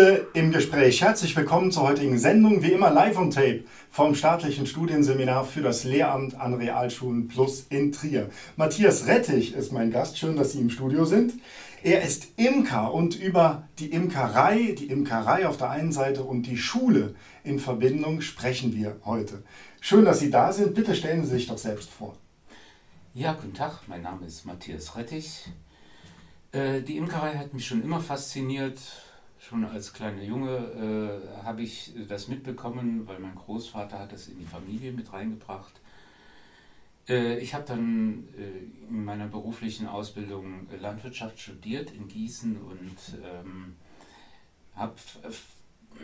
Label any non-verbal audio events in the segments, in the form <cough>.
Schule im Gespräch. Herzlich willkommen zur heutigen Sendung, wie immer live on tape vom staatlichen Studienseminar für das Lehramt an Realschulen Plus in Trier. Matthias Rettich ist mein Gast. Schön, dass Sie im Studio sind. Er ist Imker und über die Imkerei, die Imkerei auf der einen Seite und die Schule in Verbindung sprechen wir heute. Schön, dass Sie da sind. Bitte stellen Sie sich doch selbst vor. Ja, guten Tag. Mein Name ist Matthias Rettich. Äh, die Imkerei hat mich schon immer fasziniert. Schon als kleiner Junge äh, habe ich das mitbekommen, weil mein Großvater hat das in die Familie mit reingebracht. Äh, ich habe dann äh, in meiner beruflichen Ausbildung Landwirtschaft studiert in Gießen und ähm, habe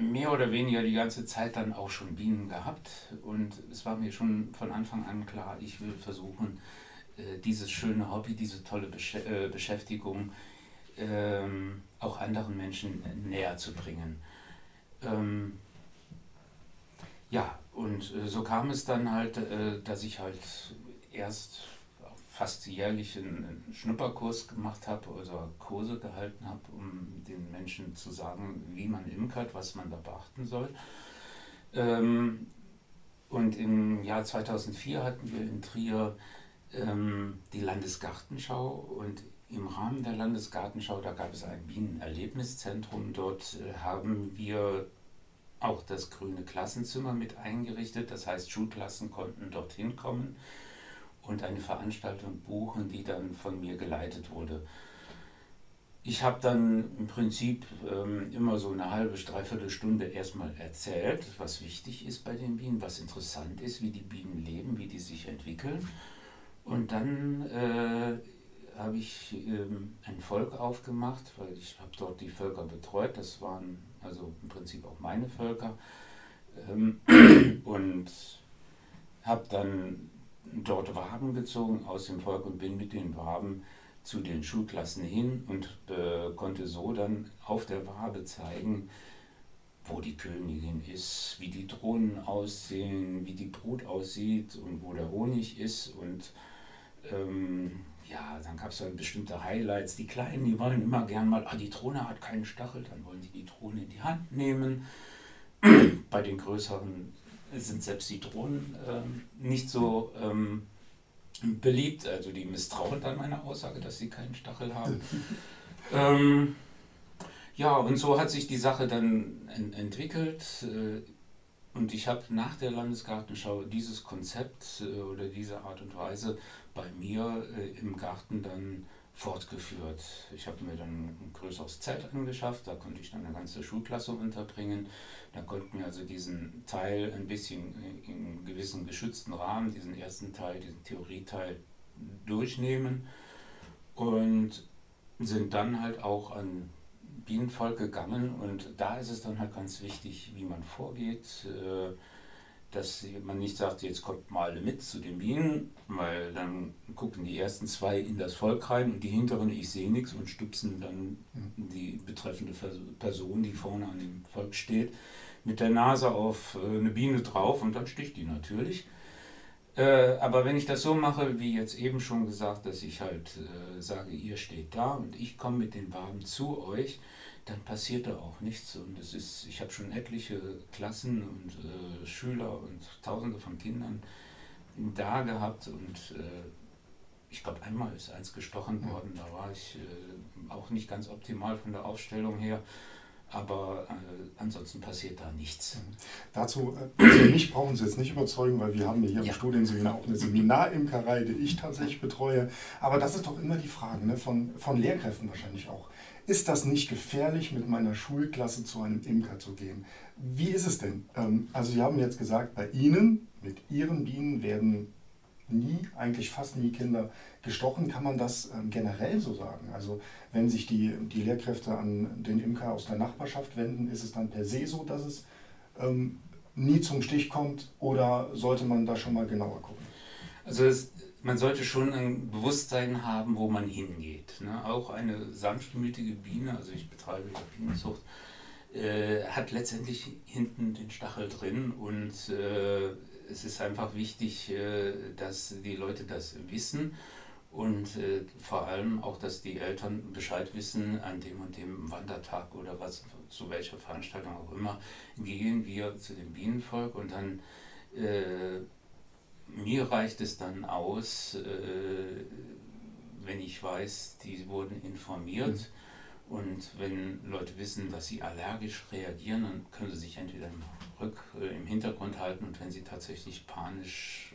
mehr oder weniger die ganze Zeit dann auch schon Bienen gehabt. Und es war mir schon von Anfang an klar, ich will versuchen, äh, dieses schöne Hobby, diese tolle äh, Beschäftigung ähm, auch anderen Menschen näher zu bringen. Ähm, ja, und äh, so kam es dann halt, äh, dass ich halt erst fast jährlich einen Schnupperkurs gemacht habe, also Kurse gehalten habe, um den Menschen zu sagen, wie man imkert, was man da beachten soll. Ähm, und im Jahr 2004 hatten wir in Trier ähm, die Landesgartenschau und im Rahmen der Landesgartenschau, da gab es ein Bienenerlebniszentrum. Dort äh, haben wir auch das grüne Klassenzimmer mit eingerichtet. Das heißt, Schulklassen konnten dorthin kommen und eine Veranstaltung buchen, die dann von mir geleitet wurde. Ich habe dann im Prinzip ähm, immer so eine halbe, dreiviertel Stunde erstmal erzählt, was wichtig ist bei den Bienen, was interessant ist, wie die Bienen leben, wie die sich entwickeln. Und dann äh, habe ich ähm, ein Volk aufgemacht, weil ich habe dort die Völker betreut. Das waren also im Prinzip auch meine Völker. Ähm, <clears throat> und habe dann dort Waben gezogen aus dem Volk und bin mit den Waben zu den Schulklassen hin und äh, konnte so dann auf der Wabe zeigen, wo die Königin ist, wie die Drohnen aussehen, wie die Brut aussieht und wo der Honig ist und ähm, ja, dann gab es dann bestimmte Highlights. Die Kleinen, die wollen immer gern mal, ah, die Drohne hat keinen Stachel, dann wollen die die Drohne in die Hand nehmen. <clears throat> Bei den größeren sind selbst die Drohnen ähm, nicht so ähm, beliebt. Also die misstrauen dann meiner Aussage, dass sie keinen Stachel haben. <laughs> ähm, ja, und so hat sich die Sache dann en entwickelt. Äh, und ich habe nach der Landesgartenschau dieses Konzept äh, oder diese Art und Weise bei mir äh, im Garten dann fortgeführt. Ich habe mir dann ein größeres Zelt angeschafft, da konnte ich dann eine ganze Schulklasse unterbringen. Da konnten wir also diesen Teil ein bisschen in einem gewissen geschützten Rahmen, diesen ersten Teil, diesen Theorieteil durchnehmen und sind dann halt auch an Bienenvolk gegangen und da ist es dann halt ganz wichtig, wie man vorgeht. Äh, dass man nicht sagt, jetzt kommt mal alle mit zu den Bienen, weil dann gucken die ersten zwei in das Volk rein und die hinteren, ich sehe nichts und stupsen dann die betreffende Person, die vorne an dem Volk steht, mit der Nase auf äh, eine Biene drauf und dann sticht die natürlich. Äh, aber wenn ich das so mache, wie jetzt eben schon gesagt, dass ich halt äh, sage, ihr steht da und ich komme mit den Waben zu euch, dann passiert da auch nichts. Und es ist, ich habe schon etliche Klassen und äh, Schüler und Tausende von Kindern da gehabt und äh, ich glaube, einmal ist eins gestochen worden. Da war ich äh, auch nicht ganz optimal von der Aufstellung her. Aber äh, ansonsten passiert da nichts. Dazu, äh, also mich brauchen Sie jetzt nicht überzeugen, weil wir haben hier ja. im Studienseminar auch eine Seminarimkerei, die ich tatsächlich betreue. Aber das ist doch immer die Frage ne? von, von Lehrkräften wahrscheinlich auch ist das nicht gefährlich, mit meiner Schulklasse zu einem Imker zu gehen? Wie ist es denn? Ähm, also Sie haben jetzt gesagt, bei Ihnen, mit Ihren Bienen werden nie, eigentlich fast nie Kinder gestochen. Kann man das ähm, generell so sagen? Also wenn sich die, die Lehrkräfte an den Imker aus der Nachbarschaft wenden, ist es dann per se so, dass es ähm, nie zum Stich kommt oder sollte man da schon mal genauer gucken? Also es man sollte schon ein Bewusstsein haben, wo man hingeht. Ne? Auch eine sanftmütige Biene, also ich betreibe ja Bienenzucht, äh, hat letztendlich hinten den Stachel drin und äh, es ist einfach wichtig, äh, dass die Leute das wissen Und äh, vor allem auch, dass die Eltern Bescheid wissen, an dem und dem Wandertag oder was, zu welcher Veranstaltung auch immer, gehen wir zu dem Bienenvolk und dann, äh, mir reicht es dann aus, äh, wenn ich weiß, die wurden informiert. Mhm. Und wenn Leute wissen, dass sie allergisch reagieren, dann können sie sich entweder im, Rück, äh, im Hintergrund halten und wenn sie tatsächlich panisch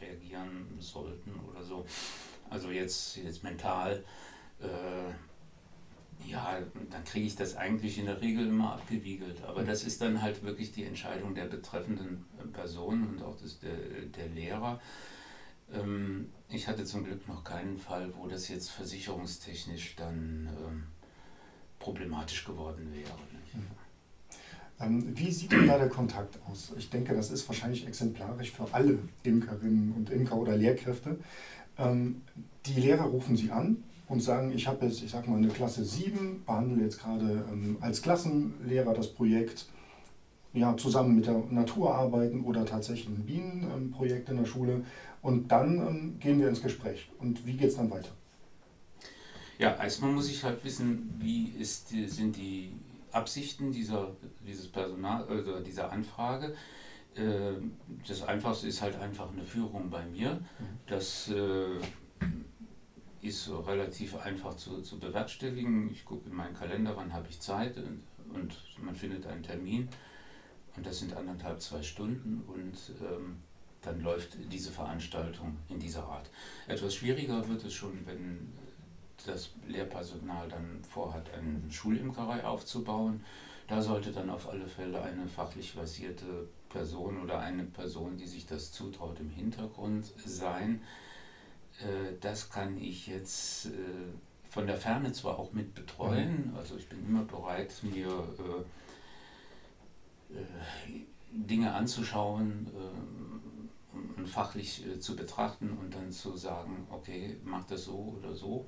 reagieren sollten oder so, also jetzt, jetzt mental, äh, ja, dann kriege ich das eigentlich in der Regel immer abgewiegelt. Aber das ist dann halt wirklich die Entscheidung der betreffenden Person und auch des, der, der Lehrer. Ähm, ich hatte zum Glück noch keinen Fall, wo das jetzt versicherungstechnisch dann ähm, problematisch geworden wäre. Mhm. Ähm, wie sieht denn da der Kontakt aus? Ich denke, das ist wahrscheinlich exemplarisch für alle Imkerinnen und Imker oder Lehrkräfte. Ähm, die Lehrer rufen sie an und sagen, ich habe jetzt, ich sag mal, eine Klasse 7, behandle jetzt gerade ähm, als Klassenlehrer das Projekt, ja, zusammen mit der Natur arbeiten oder tatsächlich ein Bienenprojekt in der Schule. Und dann gehen wir ins Gespräch. Und wie geht es dann weiter? Ja, erstmal muss ich halt wissen, wie ist, sind die Absichten dieser, dieses Personal, also dieser Anfrage. Äh, das Einfachste ist halt einfach eine Führung bei mir. Mhm. Das äh, ist relativ einfach zu, zu bewerkstelligen. Ich gucke in meinen Kalender, wann habe ich Zeit und, und, man findet einen Termin und das sind anderthalb, zwei Stunden und ähm, dann läuft diese Veranstaltung in dieser Art. Etwas schwieriger wird es schon, wenn das Lehrpersonal dann vorhat, eine Schulimkerei aufzubauen. Da sollte dann auf alle Fälle eine fachlich versierte Person oder eine Person, die sich das zutraut, im Hintergrund sein. Äh, das kann ich jetzt äh, von der Ferne zwar auch mit betreuen, mhm. also ich bin immer bereit, mir äh, Dinge anzuschauen und fachlich zu betrachten und dann zu sagen, okay, mach das so oder so.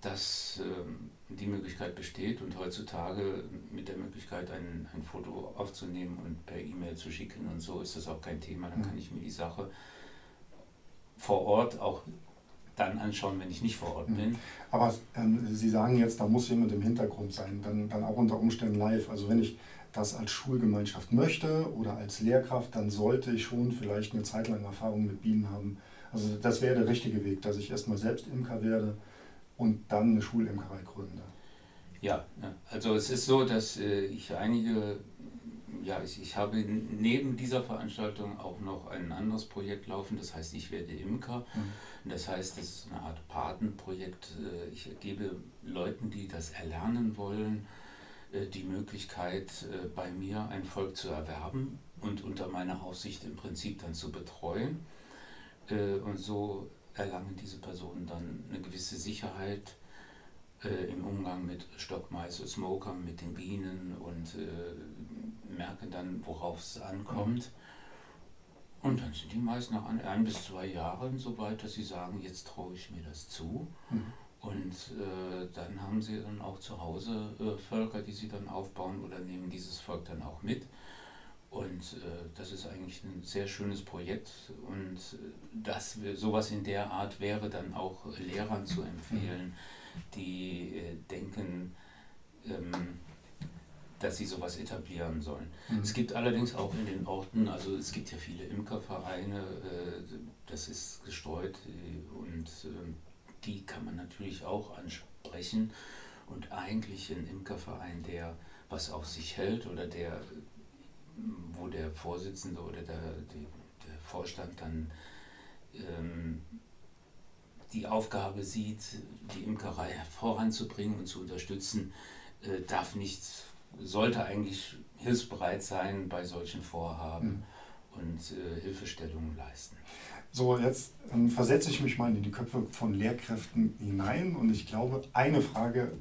Dass ähm, die Möglichkeit besteht und heutzutage mit der Möglichkeit, ein, ein Foto aufzunehmen und per E-Mail zu schicken und so ist das auch kein Thema. Dann mhm. kann ich mir die Sache vor Ort auch dann anschauen, wenn ich nicht vor Ort mhm. bin. Aber ähm, Sie sagen jetzt, da muss jemand im Hintergrund sein, dann, dann auch unter Umständen live. Also wenn ich das als Schulgemeinschaft möchte oder als Lehrkraft, dann sollte ich schon vielleicht eine Zeit lang Erfahrung mit Bienen haben. Also das wäre der richtige Weg, dass ich erstmal selbst Imker werde und dann eine Schulimkerei gründe. Ja, also es ist so, dass äh, ich einige, ja, ich, ich habe neben dieser Veranstaltung auch noch ein anderes Projekt laufen, das heißt, ich werde Imker. Mhm. Das heißt, das ist eine Art Patenprojekt. Äh, ich gebe Leuten, die das erlernen wollen, äh, die Möglichkeit, bei mir ein Volk zu erwerben und unter meiner Aufsicht im Prinzip dann zu betreuen. Und so erlangen diese Personen dann eine gewisse Sicherheit äh, im Umgang mit Stockmais, Smokern, mit den Bienen und äh, merken dann, worauf es ankommt. Und dann sind die meist nach ein, ein, bis zwei Jahren so weit, dass sie sagen, jetzt traue ich mir das zu. Mhm. Und äh, dann haben sie dann auch zu Hause äh, Völker, die sie dann aufbauen oder nehmen dieses Volk dann auch mit. Und äh, das ist eigentlich ein sehr schönes Projekt und äh, das, sowas in der Art wäre dann auch Lehrern zu empfehlen, die äh, denken, ähm, dass sie sowas etablieren sollen. Mhm. Es gibt allerdings auch in den Orten, also es gibt ja viele Imkervereine, äh, das ist gestreut äh, und ähm, die kann man natürlich auch ansprechen. Und eigentlich ein Imkerverein, der was auf sich hält oder der wo der Vorsitzende oder der, die, der Vorstand dann ähm, die Aufgabe sieht, die Imkerei voranzubringen und zu unterstützen, äh, darf nicht, sollte eigentlich hilfsbereit sein bei solchen Vorhaben mhm. und äh, Hilfestellungen leisten. So, jetzt versetze ich mich mal in die Köpfe von Lehrkräften hinein und ich glaube, eine Frage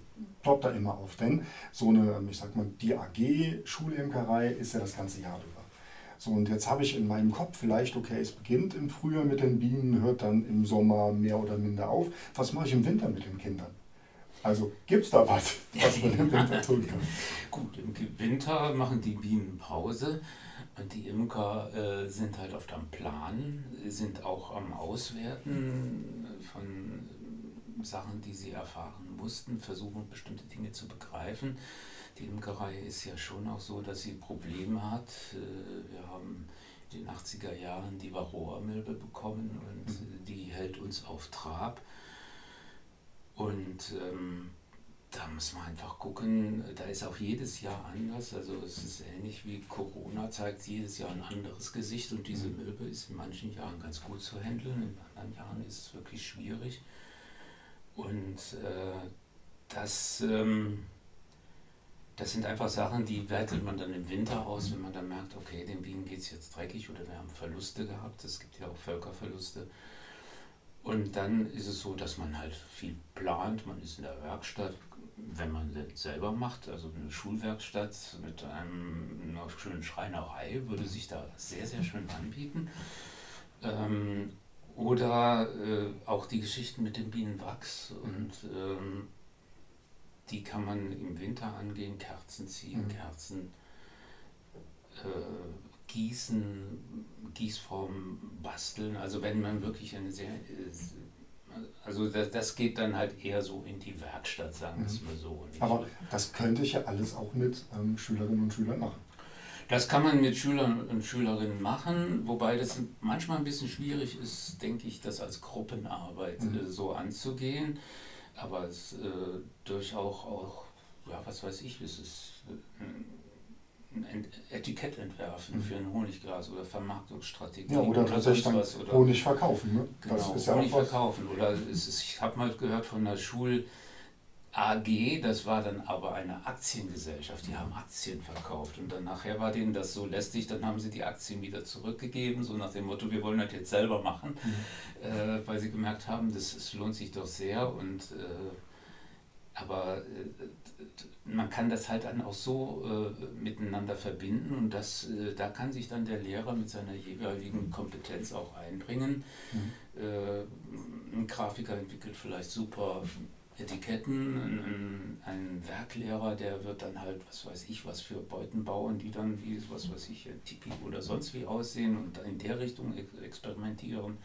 ploppt da immer auf, denn so eine, ich sag mal, die AG Schulimkerei ist ja das ganze Jahr über. So, und jetzt habe ich in meinem Kopf vielleicht, okay, es beginnt im Frühjahr mit den Bienen, hört dann im Sommer mehr oder minder auf. Was mache ich im Winter mit den Kindern? Also gibt es da was, was man im Winter <laughs> tun kann? Gut, im Winter machen die Bienen Pause und die Imker äh, sind halt auf dem Plan, sind auch am Auswerten von Sachen, die sie erfahren mussten, versuchen bestimmte Dinge zu begreifen. Die Imkerei ist ja schon auch so, dass sie Probleme hat. Äh, wir haben in den 80er Jahren die Varroa-Milbe bekommen und mhm. die hält uns auf Trab. Und ähm, da muss man einfach gucken, da ist auch jedes Jahr anders. Also es ist ähnlich wie Corona, zeigt jedes Jahr ein anderes Gesicht und diese mhm. Milbe ist in manchen Jahren ganz gut zu handeln, in anderen Jahren ist es wirklich schwierig. Und äh, das, ähm, das sind einfach Sachen, die wertet man dann im Winter aus, wenn man dann merkt, okay, den Bienen geht es jetzt dreckig oder wir haben Verluste gehabt. Es gibt ja auch Völkerverluste. Und dann ist es so, dass man halt viel plant. Man ist in der Werkstatt, wenn man das selber macht, also eine Schulwerkstatt mit einem, einer schönen Schreinerei würde sich da sehr, sehr schön anbieten. Ähm, oder äh, auch die Geschichten mit dem Bienenwachs und ähm, die kann man im Winter angehen, Kerzen ziehen, mhm. Kerzen äh, gießen, Gießformen basteln. Also wenn man wirklich eine sehr, also das, das geht dann halt eher so in die Werkstatt, sagen wir es mhm. mal so. Aber das könnte ich ja alles auch mit ähm, Schülerinnen und Schülern machen. Das kann man mit Schülern und Schülerinnen machen, wobei das manchmal ein bisschen schwierig ist, denke ich, das als Gruppenarbeit mhm. äh, so anzugehen. Aber es äh, durchaus auch, ja, was weiß ich, es ist äh, ein Etikett entwerfen mhm. für ein Honiggras oder Vermarktungsstrategie. Ja, oder, oder tatsächlich was, oder Honig verkaufen. Ne? Genau, das ist ja Honig verkaufen. Oder ist, ich habe mal gehört von einer Schul- AG, das war dann aber eine Aktiengesellschaft, die haben Aktien verkauft und dann nachher war denen das so lästig, dann haben sie die Aktien wieder zurückgegeben, so nach dem Motto, wir wollen das jetzt selber machen, mhm. äh, weil sie gemerkt haben, das, das, lohnt sich doch sehr und äh, aber äh, man kann das halt dann auch so äh, miteinander verbinden und das, äh, da kann sich dann der Lehrer mit seiner jeweiligen Kompetenz auch einbringen. Mhm. Äh, ein Grafiker entwickelt vielleicht super Etiketten, ein, ein, Werklehrer, der wird dann halt, was weiß ich, was für Beuten bauen, die dann wie, was weiß ich, Tipi oder sonst wie aussehen und in der Richtung experimentieren.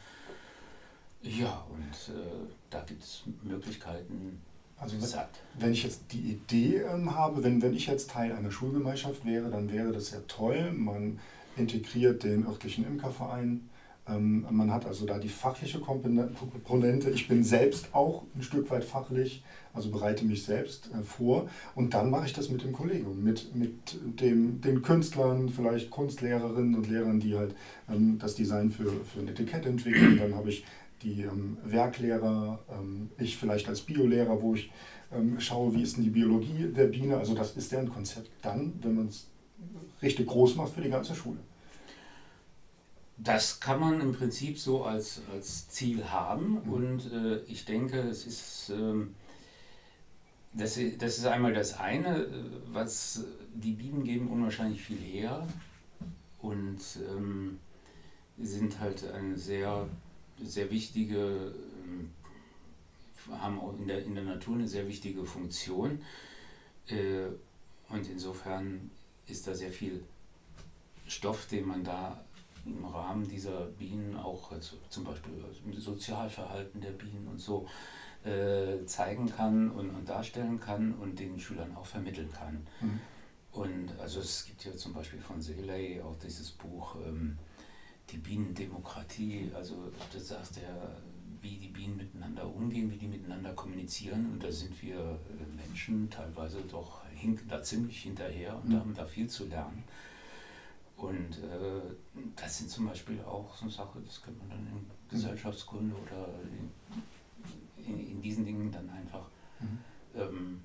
Ja, und äh, da gibt es Möglichkeiten. Also satt. wenn ich jetzt die Idee ähm, habe, wenn, wenn ich jetzt Teil einer Schulgemeinschaft wäre, dann wäre das ja toll. Man integriert den örtlichen Imkerverein, ähm, man hat also da die fachliche Komponente. Ich bin selbst auch ein Stück weit fachlich, also bereite mich selbst äh, vor. Und dann mache ich das mit dem Kollegium, mit, mit dem, den Künstlern, vielleicht Kunstlehrerinnen und Lehrern, die halt ähm, das Design für, für ein Etikett entwickeln. Dann habe ich die ähm, Werklehrer, ähm, ich vielleicht als Biolehrer, wo ich ähm, schaue, wie ist denn die Biologie der Biene. Also das ist deren Konzept dann, wenn man es richtig groß macht für die ganze Schule. Das kann man im Prinzip so als, als Ziel haben mhm. und äh, ich denke, es ist, ähm, das, das ist einmal das eine, äh, was die Bienen geben unwahrscheinlich viel her und ähm, sind halt eine sehr, sehr wichtige, äh, haben auch in der, in der Natur eine sehr wichtige Funktion äh, und insofern ist da sehr viel Stoff, den man da im Rahmen dieser Bienen auch also zum Beispiel Sozialverhalten der Bienen und so äh, zeigen kann und, und, darstellen kann und den Schülern auch vermitteln kann. Mhm. Und also es gibt ja zum Beispiel von Seeley auch dieses Buch ähm, Die Bienendemokratie, also das sagt er, wie die Bienen miteinander umgehen, wie die miteinander kommunizieren und da sind wir äh, Menschen teilweise doch hinken da ziemlich hinterher und mhm. haben da viel zu lernen. Und äh, das sind zum Beispiel auch so Sachen, das könnte man dann in Gesellschaftskunde oder in, in, in diesen Dingen dann einfach mhm. ähm,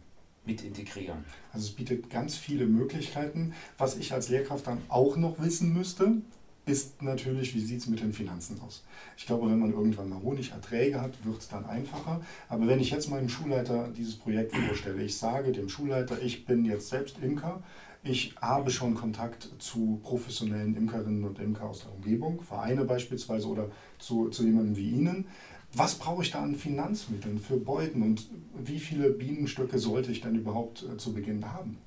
mit integrieren. Also es bietet ganz viele Möglichkeiten. Was ich als Lehrkraft dann auch noch wissen müsste, ist natürlich, wie sieht es mit den Finanzen aus? Ich glaube, wenn man irgendwann mal Honigerträge hat, wird es dann einfacher. Aber wenn ich jetzt meinem Schulleiter dieses Projekt vorstelle, ich sage dem Schulleiter, ich bin jetzt selbst Imker, Ich habe schon Kontakt zu professionellen Imkerinnen und Imker aus der Umgebung, Vereine beispielsweise oder zu, zu jemandem wie Ihnen. Was brauche ich da an Finanzmitteln für Beuten und wie viele Bienenstöcke sollte ich dann überhaupt äh, zu Beginn haben?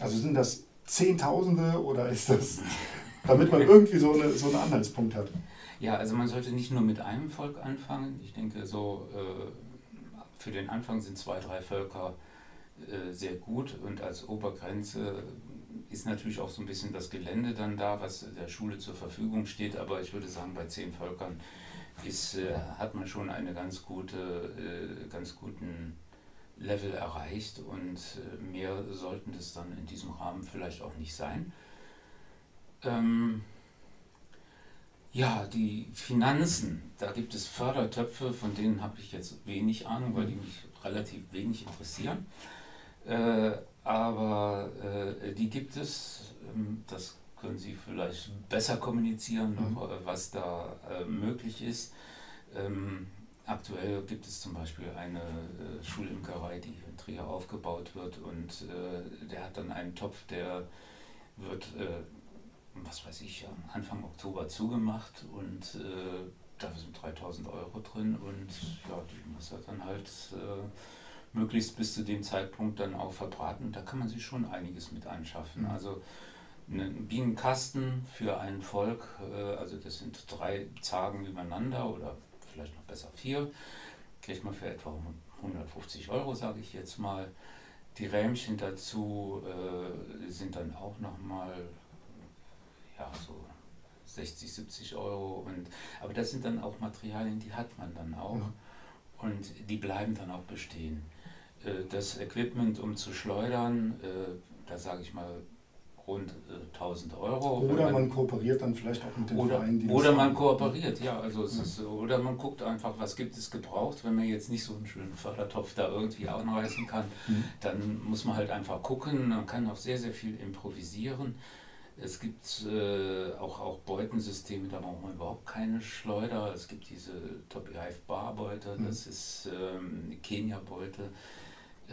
Also sind das Zehntausende oder ist das, damit man irgendwie so, eine, so einen Anhaltspunkt hat? Ja, also man sollte nicht nur mit einem Volk anfangen. Ich denke, so äh, für den Anfang sind zwei, drei Völker äh, sehr gut und als Obergrenze ist natürlich auch so ein bisschen das Gelände dann da, was der Schule zur Verfügung steht, aber ich würde sagen, bei zehn Völkern ist, äh, hat man schon eine ganz gute, äh, ganz guten Level erreicht und äh, mehr sollten das dann in diesem Rahmen vielleicht auch nicht sein. Ähm, ja, die Finanzen, da gibt es Fördertöpfe, von denen habe ich jetzt wenig Ahnung, weil die mich relativ wenig interessieren. Äh, aber äh, die gibt es, ähm, das können Sie vielleicht besser kommunizieren, mhm. Äh, was da äh, möglich ist. Ähm, aktuell gibt es zum Beispiel eine äh, Schulimkerei, die in Trier aufgebaut wird und äh, der hat dann einen Topf, der wird, was weiß ich, Anfang Oktober zugemacht und da sind 3000 Euro drin und ja, die muss er dann halt möglichst bis zu dem Zeitpunkt dann auch verbraten. Da kann man sich schon einiges mit anschaffen. Mhm. Also einen Bienenkasten für ein Volk, äh, also das sind drei Zagen übereinander oder vielleicht noch besser vier, kriegt man für etwa 150 Euro, sage ich jetzt mal. Die Rähmchen dazu äh, sind dann auch nochmal ja, so 60, 70 Euro. Und, aber das sind dann auch Materialien, die hat man dann auch. Mhm. Und die bleiben dann auch bestehen. Äh, das Equipment, um zu schleudern, äh, da sage ich mal rund 1000 äh, Euro. Oder man kooperiert dann vielleicht auch mit den oder, Vereinen, die Oder man kooperiert, ja. Also es ja. Ist, oder man guckt einfach, was gibt es gebraucht. Wenn man jetzt nicht so einen schönen Fördertopf da irgendwie anreißen kann, mhm. dann muss man halt einfach gucken. Man kann auch sehr, sehr viel improvisieren. Es gibt äh, auch, auch Beutensysteme, da braucht man überhaupt keine Schleuder. Es gibt diese Top Hive Barbeute, mhm. das ist ähm, Kenia-Beute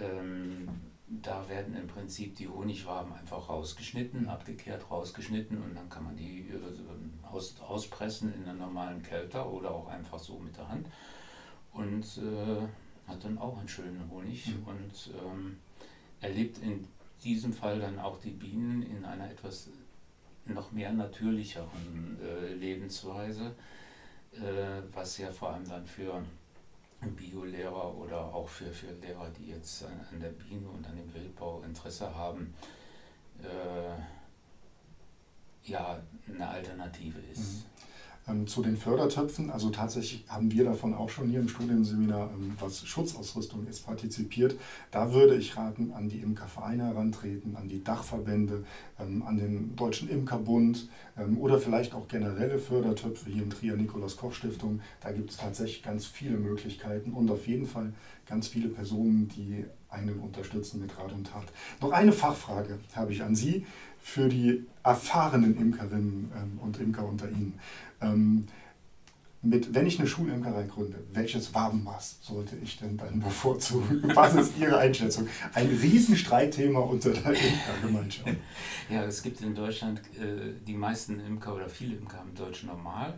ähm, da werden im Prinzip die Honigwaben einfach rausgeschnitten, abgekehrt rausgeschnitten und dann kann man die äh, aus, auspressen in einer normalen Kälter oder auch einfach so mit der Hand und äh, hat dann auch einen schönen Honig mhm. und ähm, erlebt in diesem Fall dann auch die Bienen in einer etwas noch mehr natürlicheren äh, Lebensweise, äh, was ja vor allem dann für Biolehrer oder auch für, für Lehrer, die jetzt an, an der Biene und an dem Wildbau Interesse haben, äh, ja, eine Alternative ist. Mhm. Ähm, zu den Fördertöpfen, also tatsächlich haben wir davon auch schon hier im Studienseminar, ähm, was Schutzausrüstung ist, partizipiert. Da würde ich raten, an die Imkervereine herantreten, an die Dachverbände, ähm, an den Deutschen Imkerbund oder vielleicht auch generelle Fördertöpfe hier im Trier Nikolaus Koch Stiftung. Da gibt es tatsächlich ganz viele Möglichkeiten und auf jeden Fall ganz viele Personen, die einen unterstützen mit Rat und Tat. Noch eine Fachfrage habe ich an Sie für die erfahrenen Imkerinnen und Imker unter Ihnen. Ähm, mit, wenn ich eine Schulimkerei gründe, welches Wabenmaß sollte ich denn dann <laughs> bevorzugen? Was ist Ihre Einschätzung? Ein Riesenstreitthema unter der Imkergemeinschaft. <laughs> Ja, es gibt in Deutschland äh, die meisten Imker oder viele Imker haben Deutsch normal.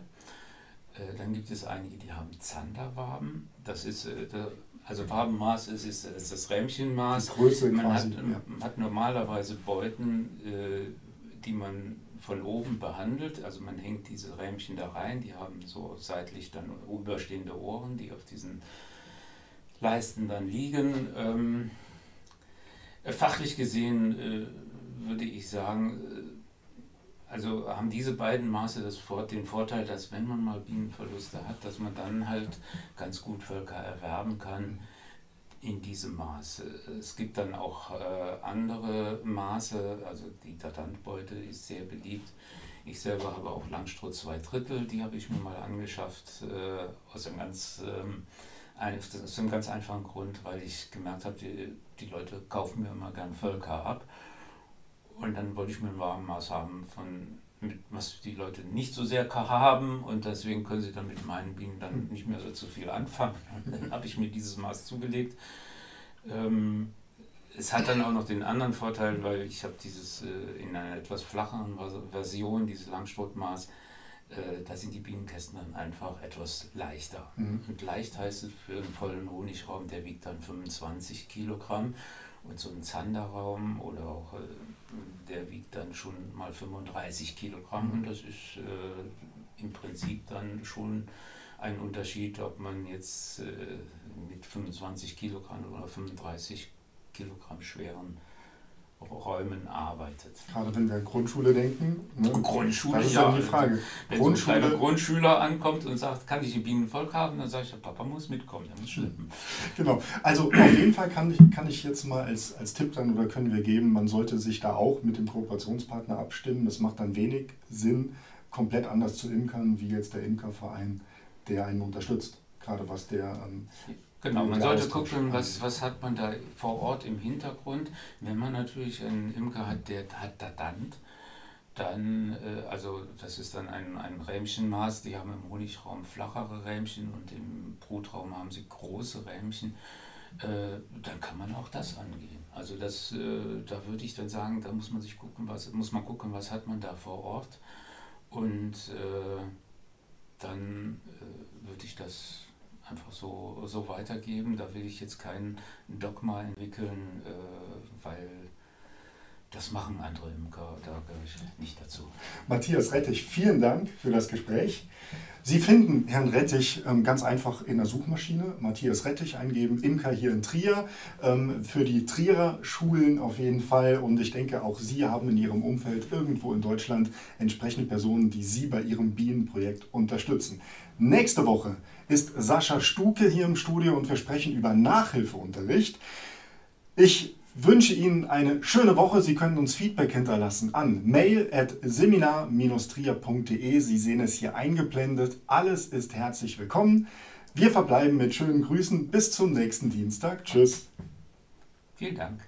Äh, dann gibt es einige, die haben Zanderwaben. Das ist, äh, der, also Wabenmaß ist, ist, ist das Rähmchenmaß. Die Größe man quasi, hat, ja. hat normalerweise Beuten, äh, die man von oben behandelt. Also man hängt diese Rähmchen da rein, die haben so seitlich dann überstehende Ohren, die auf diesen Leisten dann liegen. Ähm, äh, fachlich gesehen äh, würde ich sagen, äh, also haben diese beiden Maße das, den Vorteil, dass wenn man mal Bienenverluste hat, dass man dann halt ganz gut Völker erwerben kann in diesem Maße. Es gibt dann auch äh, andere Maße, also die Tatantbeute ist sehr beliebt. Ich selber habe auch Langstrut zwei Drittel, die habe ich mir mal angeschafft, äh, aus, einem ganz, ähm, ein, aus einem ganz einfachen Grund, weil ich gemerkt habe, die, die Leute kaufen mir immer gern Völker ab. Und dann wollte ich mir ein Warenmaß haben von was die Leute nicht so sehr haben und deswegen können sie dann mit meinen Bienen dann hm. nicht mehr so zu viel anfangen. <laughs> dann habe ich mir dieses Maß zugelegt. Ähm, es hat dann auch noch den anderen Vorteil, weil ich habe dieses äh, in einer etwas flacheren Version, dieses Langstrotmaß, äh, da sind die Bienenkästen dann einfach etwas leichter. Mhm. Und leicht heißt es für einen vollen Honigraum, der wiegt dann 25 Kilogramm. Und so ein Zanderraum oder auch äh, der wiegt dann schon mal 35 Kilogramm. Und das ist äh, im Prinzip dann schon ein Unterschied, ob man jetzt äh, mit 25 Kilogramm oder 35 Kilogramm schweren Räumen arbeitet. Gerade wenn wir an Grundschule denken. Ne? Grundschule, das ist ja die Frage. Wenn Grundschule, so ein kleiner Grundschüler ankommt und sagt, kann ich ein Bienenvolk haben, dann sage ich, der Papa muss mitkommen, der muss schleppen. Genau, also auf jeden Fall kann ich, kann ich jetzt mal als, als Tipp dann oder können wir geben, man sollte sich da auch mit dem Kooperationspartner abstimmen. Das macht dann wenig Sinn, komplett anders zu imkern, wie jetzt der Imkerverein, der einen unterstützt. Gerade was der ähm, Genau, man sollte gucken, was, was hat man da vor Ort im Hintergrund. Wenn man natürlich einen Imker hat, der hat da Dant, dann, äh, also das ist dann ein, ein Rähmchenmaß, die haben im Honigraum flachere Rähmchen und im Brutraum haben sie große Rähmchen, äh, dann kann man auch das angehen. Also das, äh, da würde ich dann sagen, da muss man sich gucken, was, muss man gucken, was hat man da vor Ort. Und äh, dann äh, würde ich das einfach so, so weitergeben. Da will ich jetzt kein Dogma entwickeln, äh, weil das machen andere Imker, da gehöre ich nicht dazu. Matthias Rettich, vielen Dank für das Gespräch. Sie finden Herrn Rettich ähm, ganz einfach in der Suchmaschine, Matthias Rettich eingeben, Imker hier in Trier, ähm, für die Trierer Schulen auf jeden Fall. Und ich denke, auch Sie haben in Ihrem Umfeld irgendwo in Deutschland entsprechende Personen, die Sie bei Ihrem Bienenprojekt unterstützen. Nächste Woche ist Sascha Stuke hier im Studio und wir sprechen über Nachhilfeunterricht. Ich wünsche Ihnen eine schöne Woche. Sie können uns Feedback hinterlassen an mail at seminar-trier.de. Sie sehen es hier eingeblendet. Alles ist herzlich willkommen. Wir verbleiben mit schönen Grüßen. Bis zum nächsten Dienstag. Tschüss. Vielen Dank.